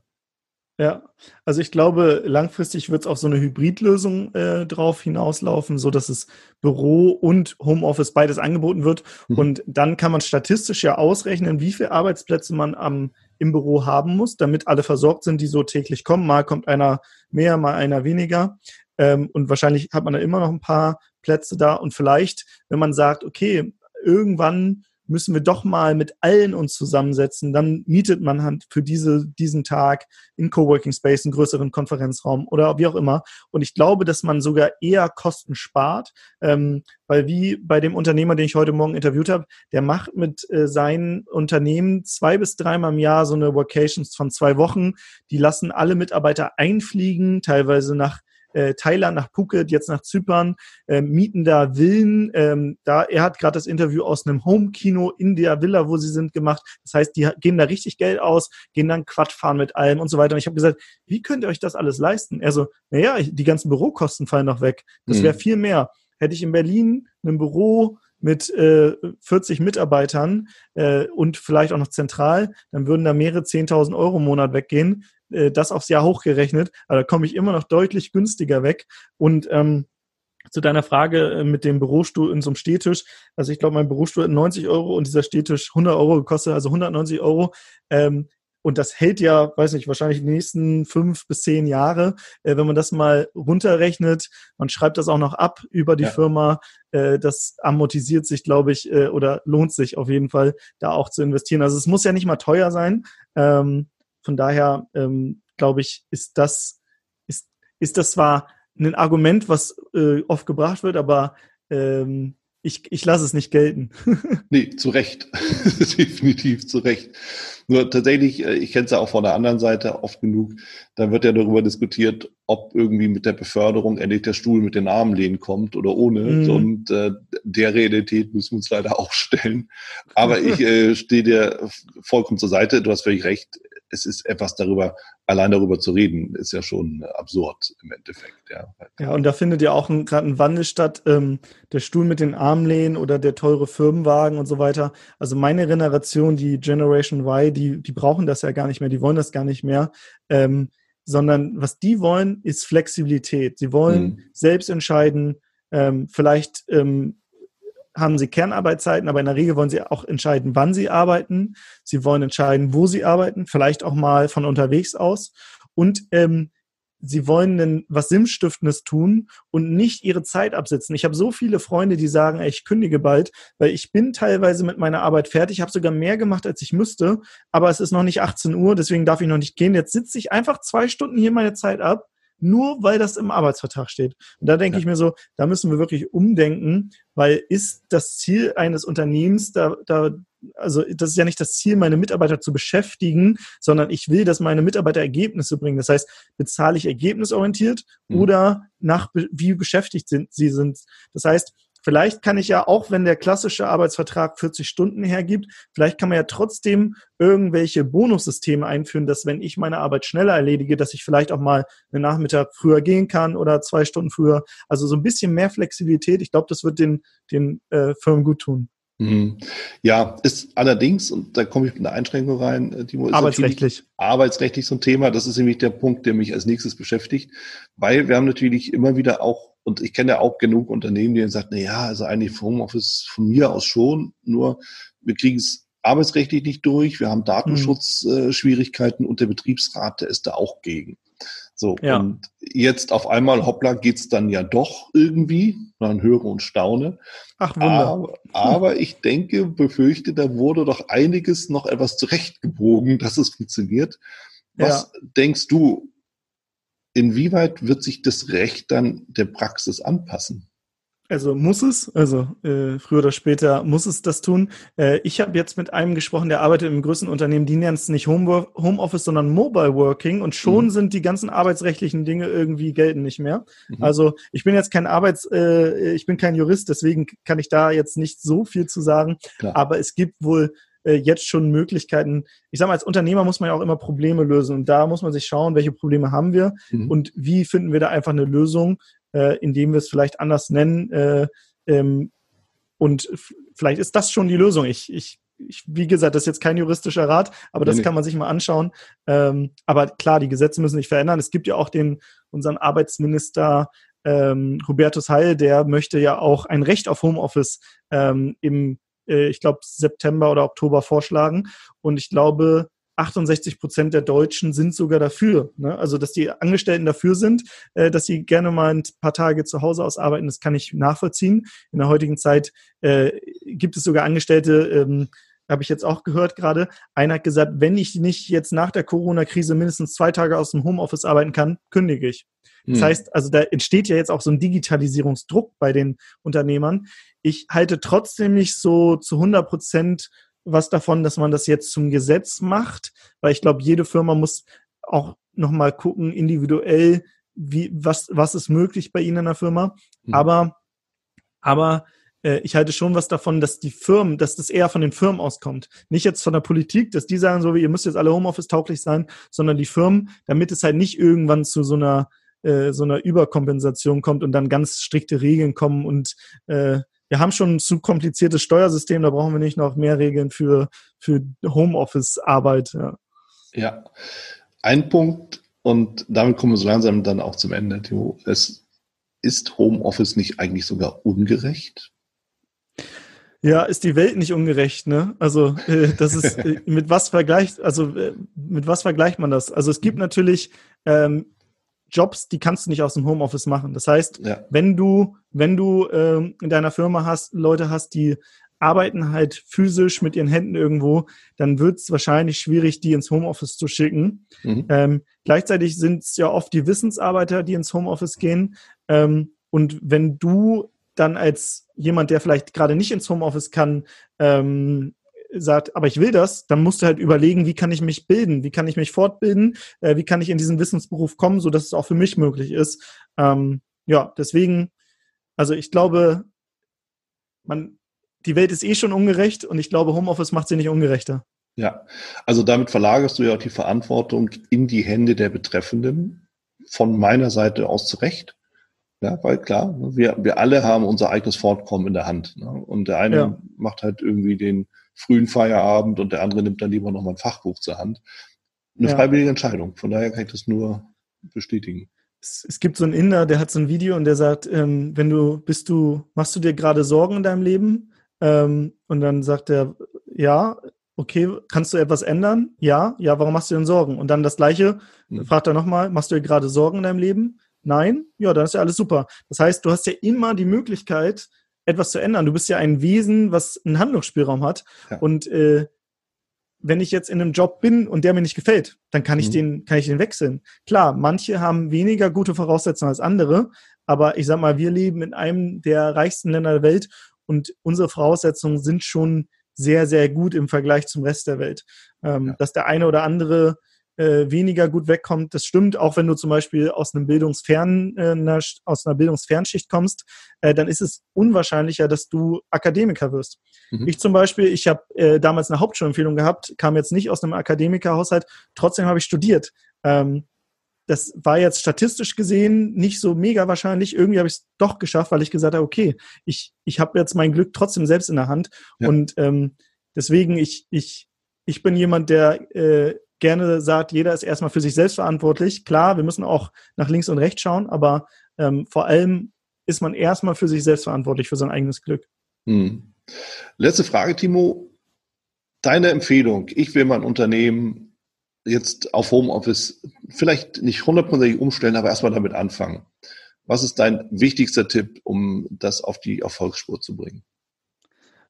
Ja, also ich glaube, langfristig wird es auf so eine Hybridlösung äh, drauf hinauslaufen, so dass es Büro und Homeoffice beides angeboten wird. Mhm. Und dann kann man statistisch ja ausrechnen, wie viele Arbeitsplätze man am, im Büro haben muss, damit alle versorgt sind, die so täglich kommen. Mal kommt einer mehr, mal einer weniger. Ähm, und wahrscheinlich hat man da immer noch ein paar Plätze da. Und vielleicht, wenn man sagt, okay, irgendwann müssen wir doch mal mit allen uns zusammensetzen. Dann mietet man halt für diese, diesen Tag in Coworking Space einen größeren Konferenzraum oder wie auch immer. Und ich glaube, dass man sogar eher Kosten spart, ähm, weil wie bei dem Unternehmer, den ich heute Morgen interviewt habe, der macht mit äh, seinen Unternehmen zwei bis dreimal im Jahr so eine Vacations von zwei Wochen. Die lassen alle Mitarbeiter einfliegen, teilweise nach äh, Thailand, nach Phuket, jetzt nach Zypern, äh, mieten da Villen. Ähm, da, er hat gerade das Interview aus einem Home-Kino in der Villa, wo sie sind, gemacht. Das heißt, die geben da richtig Geld aus, gehen dann Quad fahren mit allem und so weiter. Und ich habe gesagt, wie könnt ihr euch das alles leisten? Er so, naja, die ganzen Bürokosten fallen noch weg. Das wäre mhm. viel mehr. Hätte ich in Berlin ein Büro mit äh, 40 Mitarbeitern äh, und vielleicht auch noch zentral, dann würden da mehrere 10.000 Euro im Monat weggehen. Äh, das aufs Jahr hochgerechnet. Aber da komme ich immer noch deutlich günstiger weg. Und ähm, zu deiner Frage äh, mit dem Bürostuhl in so einem Stehtisch. Also ich glaube, mein Bürostuhl hat 90 Euro und dieser Stehtisch 100 Euro gekostet, also 190 Euro. Ähm, und das hält ja, weiß nicht, wahrscheinlich die nächsten fünf bis zehn Jahre. Äh, wenn man das mal runterrechnet, man schreibt das auch noch ab über die ja. Firma, äh, das amortisiert sich, glaube ich, äh, oder lohnt sich auf jeden Fall, da auch zu investieren. Also es muss ja nicht mal teuer sein. Ähm, von daher ähm, glaube ich, ist das, ist, ist das zwar ein Argument, was äh, oft gebracht wird, aber ähm, ich, ich lasse es nicht gelten. [laughs] nee, zu Recht. [laughs] Definitiv zu Recht. Nur tatsächlich, äh, ich kenne es ja auch von der anderen Seite oft genug, da wird ja darüber diskutiert, ob irgendwie mit der Beförderung endlich der Stuhl mit den Armlehnen kommt oder ohne. Mhm. Und äh, der Realität müssen wir uns leider [laughs] auch stellen. Aber ich äh, stehe dir vollkommen zur Seite. Du hast völlig recht es ist etwas darüber, allein darüber zu reden, ist ja schon absurd im Endeffekt. Ja, ja und da findet ja auch gerade ein Wandel statt, ähm, der Stuhl mit den Armlehnen oder der teure Firmenwagen und so weiter. Also meine Generation, die Generation Y, die, die brauchen das ja gar nicht mehr, die wollen das gar nicht mehr. Ähm, sondern was die wollen, ist Flexibilität. Sie wollen mhm. selbst entscheiden, ähm, vielleicht ähm, haben sie Kernarbeitszeiten, aber in der Regel wollen sie auch entscheiden, wann sie arbeiten. Sie wollen entscheiden, wo sie arbeiten, vielleicht auch mal von unterwegs aus. Und ähm, sie wollen denn was Sinnstiftendes tun und nicht ihre Zeit absitzen. Ich habe so viele Freunde, die sagen, ey, ich kündige bald, weil ich bin teilweise mit meiner Arbeit fertig, habe sogar mehr gemacht, als ich müsste, aber es ist noch nicht 18 Uhr, deswegen darf ich noch nicht gehen. Jetzt sitze ich einfach zwei Stunden hier meine Zeit ab nur weil das im Arbeitsvertrag steht. Und da denke ja. ich mir so, da müssen wir wirklich umdenken, weil ist das Ziel eines Unternehmens, da, da, also das ist ja nicht das Ziel, meine Mitarbeiter zu beschäftigen, sondern ich will, dass meine Mitarbeiter Ergebnisse bringen. Das heißt, bezahle ich ergebnisorientiert mhm. oder nach wie beschäftigt sind, sie sind. Das heißt, Vielleicht kann ich ja, auch wenn der klassische Arbeitsvertrag 40 Stunden hergibt, vielleicht kann man ja trotzdem irgendwelche Bonussysteme einführen, dass wenn ich meine Arbeit schneller erledige, dass ich vielleicht auch mal einen Nachmittag früher gehen kann oder zwei Stunden früher. Also so ein bisschen mehr Flexibilität. Ich glaube, das wird den, den äh, Firmen gut tun. Mhm. Ja, ist allerdings, und da komme ich mit einer Einschränkung rein, äh, Timo, ist arbeitsrechtlich. Arbeitsrechtlich so ein Thema. Das ist nämlich der Punkt, der mich als nächstes beschäftigt, weil wir haben natürlich immer wieder auch und ich kenne ja auch genug Unternehmen, die dann sagen, na ja, also eigentlich Homeoffice von mir aus schon, nur wir kriegen es arbeitsrechtlich nicht durch, wir haben Datenschutzschwierigkeiten mhm. äh, und der Betriebsrat, der ist da auch gegen. So, ja. und jetzt auf einmal, hoppla, geht's dann ja doch irgendwie, dann höre und staune. Ach, Wunder. Aber, aber ich denke, befürchte, da wurde doch einiges noch etwas zurechtgebogen, dass es funktioniert. Was ja. denkst du, inwieweit wird sich das Recht dann der Praxis anpassen? Also muss es, also äh, früher oder später muss es das tun. Äh, ich habe jetzt mit einem gesprochen, der arbeitet im größten Unternehmen, die nennen es nicht Home Homeoffice, sondern Mobile Working und schon mhm. sind die ganzen arbeitsrechtlichen Dinge irgendwie gelten nicht mehr. Mhm. Also ich bin jetzt kein Arbeits, äh, ich bin kein Jurist, deswegen kann ich da jetzt nicht so viel zu sagen. Klar. Aber es gibt wohl äh, jetzt schon Möglichkeiten. Ich sage mal, als Unternehmer muss man ja auch immer Probleme lösen und da muss man sich schauen, welche Probleme haben wir mhm. und wie finden wir da einfach eine Lösung, äh, indem wir es vielleicht anders nennen. Äh, ähm, und vielleicht ist das schon die Lösung. Ich, ich, ich, wie gesagt, das ist jetzt kein juristischer Rat, aber das nee, kann man sich mal anschauen. Ähm, aber klar, die Gesetze müssen sich verändern. Es gibt ja auch den unseren Arbeitsminister ähm, Hubertus Heil, der möchte ja auch ein Recht auf Homeoffice ähm, im äh, ich glaube, September oder Oktober vorschlagen. Und ich glaube, 68 Prozent der Deutschen sind sogar dafür. Ne? Also, dass die Angestellten dafür sind, äh, dass sie gerne mal ein paar Tage zu Hause ausarbeiten, das kann ich nachvollziehen. In der heutigen Zeit äh, gibt es sogar Angestellte, ähm, habe ich jetzt auch gehört gerade. Einer hat gesagt, wenn ich nicht jetzt nach der Corona-Krise mindestens zwei Tage aus dem Homeoffice arbeiten kann, kündige ich. Das hm. heißt, also da entsteht ja jetzt auch so ein Digitalisierungsdruck bei den Unternehmern ich halte trotzdem nicht so zu 100 Prozent was davon, dass man das jetzt zum Gesetz macht, weil ich glaube, jede Firma muss auch nochmal gucken, individuell, wie, was, was ist möglich bei Ihnen in der Firma. Mhm. Aber, aber äh, ich halte schon was davon, dass die Firmen, dass das eher von den Firmen auskommt. Nicht jetzt von der Politik, dass die sagen so, wie ihr müsst jetzt alle Homeoffice tauglich sein, sondern die Firmen, damit es halt nicht irgendwann zu so einer äh, so einer Überkompensation kommt und dann ganz strikte Regeln kommen und äh, wir haben schon ein zu kompliziertes Steuersystem, da brauchen wir nicht noch mehr Regeln für, für Homeoffice-Arbeit. Ja. ja, ein Punkt, und damit kommen wir so langsam dann auch zum Ende, Timo. Es ist Homeoffice nicht eigentlich sogar ungerecht? Ja, ist die Welt nicht ungerecht, ne? Also äh, das ist äh, mit was vergleicht, also äh, mit was vergleicht man das? Also es gibt natürlich ähm, Jobs, die kannst du nicht aus dem Homeoffice machen. Das heißt, ja. wenn du, wenn du ähm, in deiner Firma hast, Leute hast, die arbeiten halt physisch mit ihren Händen irgendwo, dann wird es wahrscheinlich schwierig, die ins Homeoffice zu schicken. Mhm. Ähm, gleichzeitig sind es ja oft die Wissensarbeiter, die ins Homeoffice gehen. Ähm, und wenn du dann als jemand, der vielleicht gerade nicht ins Homeoffice kann, ähm, sagt, aber ich will das, dann musst du halt überlegen, wie kann ich mich bilden, wie kann ich mich fortbilden, äh, wie kann ich in diesen Wissensberuf kommen, so dass es auch für mich möglich ist. Ähm, ja, deswegen, also ich glaube, man, die Welt ist eh schon ungerecht und ich glaube, Homeoffice macht sie nicht ungerechter. Ja, also damit verlagerst du ja auch die Verantwortung in die Hände der Betreffenden. Von meiner Seite aus zurecht. Ja, weil klar, wir, wir alle haben unser eigenes Fortkommen in der Hand. Ne? Und der eine ja. macht halt irgendwie den frühen Feierabend und der andere nimmt dann lieber nochmal ein Fachbuch zur Hand. Eine ja. freiwillige Entscheidung. Von daher kann ich das nur bestätigen. Es, es gibt so einen Inder, der hat so ein Video und der sagt, ähm, wenn du, bist du, machst du dir gerade Sorgen in deinem Leben? Ähm, und dann sagt er, ja, okay, kannst du etwas ändern? Ja, ja, warum machst du denn Sorgen? Und dann das Gleiche, mhm. fragt er nochmal, machst du dir gerade Sorgen in deinem Leben? Nein? Ja, dann ist ja alles super. Das heißt, du hast ja immer die Möglichkeit, etwas zu ändern. Du bist ja ein Wesen, was einen Handlungsspielraum hat. Ja. Und äh, wenn ich jetzt in einem Job bin und der mir nicht gefällt, dann kann ich mhm. den, kann ich den wechseln. Klar, manche haben weniger gute Voraussetzungen als andere, aber ich sag mal, wir leben in einem der reichsten Länder der Welt und unsere Voraussetzungen sind schon sehr, sehr gut im Vergleich zum Rest der Welt. Ähm, ja. Dass der eine oder andere äh, weniger gut wegkommt. Das stimmt, auch wenn du zum Beispiel aus einem Bildungsfern, äh, aus einer Bildungsfernschicht kommst, äh, dann ist es unwahrscheinlicher, dass du Akademiker wirst. Mhm. Ich zum Beispiel, ich habe äh, damals eine Hauptschulempfehlung gehabt, kam jetzt nicht aus einem Akademikerhaushalt, trotzdem habe ich studiert. Ähm, das war jetzt statistisch gesehen nicht so mega wahrscheinlich. Irgendwie habe ich es doch geschafft, weil ich gesagt habe, okay, ich, ich habe jetzt mein Glück trotzdem selbst in der Hand. Ja. Und ähm, deswegen, ich, ich, ich bin jemand, der äh, gerne sagt, jeder ist erstmal für sich selbst verantwortlich. Klar, wir müssen auch nach links und rechts schauen, aber ähm, vor allem ist man erstmal für sich selbst verantwortlich, für sein eigenes Glück. Hm. Letzte Frage, Timo. Deine Empfehlung, ich will mein Unternehmen jetzt auf Homeoffice vielleicht nicht hundertprozentig umstellen, aber erstmal damit anfangen. Was ist dein wichtigster Tipp, um das auf die Erfolgsspur zu bringen?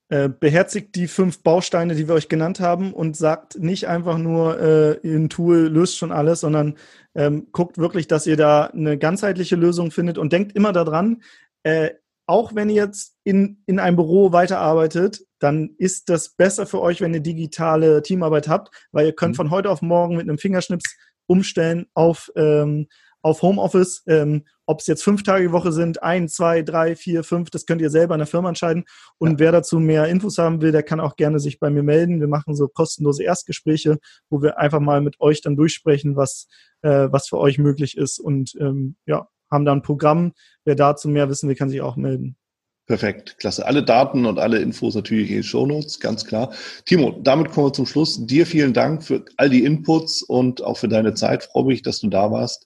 Äh, beherzigt die fünf Bausteine, die wir euch genannt haben und sagt nicht einfach nur, äh, ein Tool löst schon alles, sondern ähm, guckt wirklich, dass ihr da eine ganzheitliche Lösung findet und denkt immer daran, äh, auch wenn ihr jetzt in, in einem Büro weiterarbeitet, dann ist das besser für euch, wenn ihr digitale Teamarbeit habt, weil ihr könnt mhm. von heute auf morgen mit einem Fingerschnips umstellen auf, ähm, auf Homeoffice. Ähm, ob es jetzt fünf Tage die Woche sind, ein, zwei, drei, vier, fünf, das könnt ihr selber in der Firma entscheiden. Und ja. wer dazu mehr Infos haben will, der kann auch gerne sich bei mir melden. Wir machen so kostenlose Erstgespräche, wo wir einfach mal mit euch dann durchsprechen, was, äh, was für euch möglich ist. Und ähm, ja, haben da ein Programm. Wer dazu mehr wissen will, kann sich auch melden. Perfekt, klasse. Alle Daten und alle Infos natürlich in den Show Notes, ganz klar. Timo, damit kommen wir zum Schluss. Dir vielen Dank für all die Inputs und auch für deine Zeit. freue mich, dass du da warst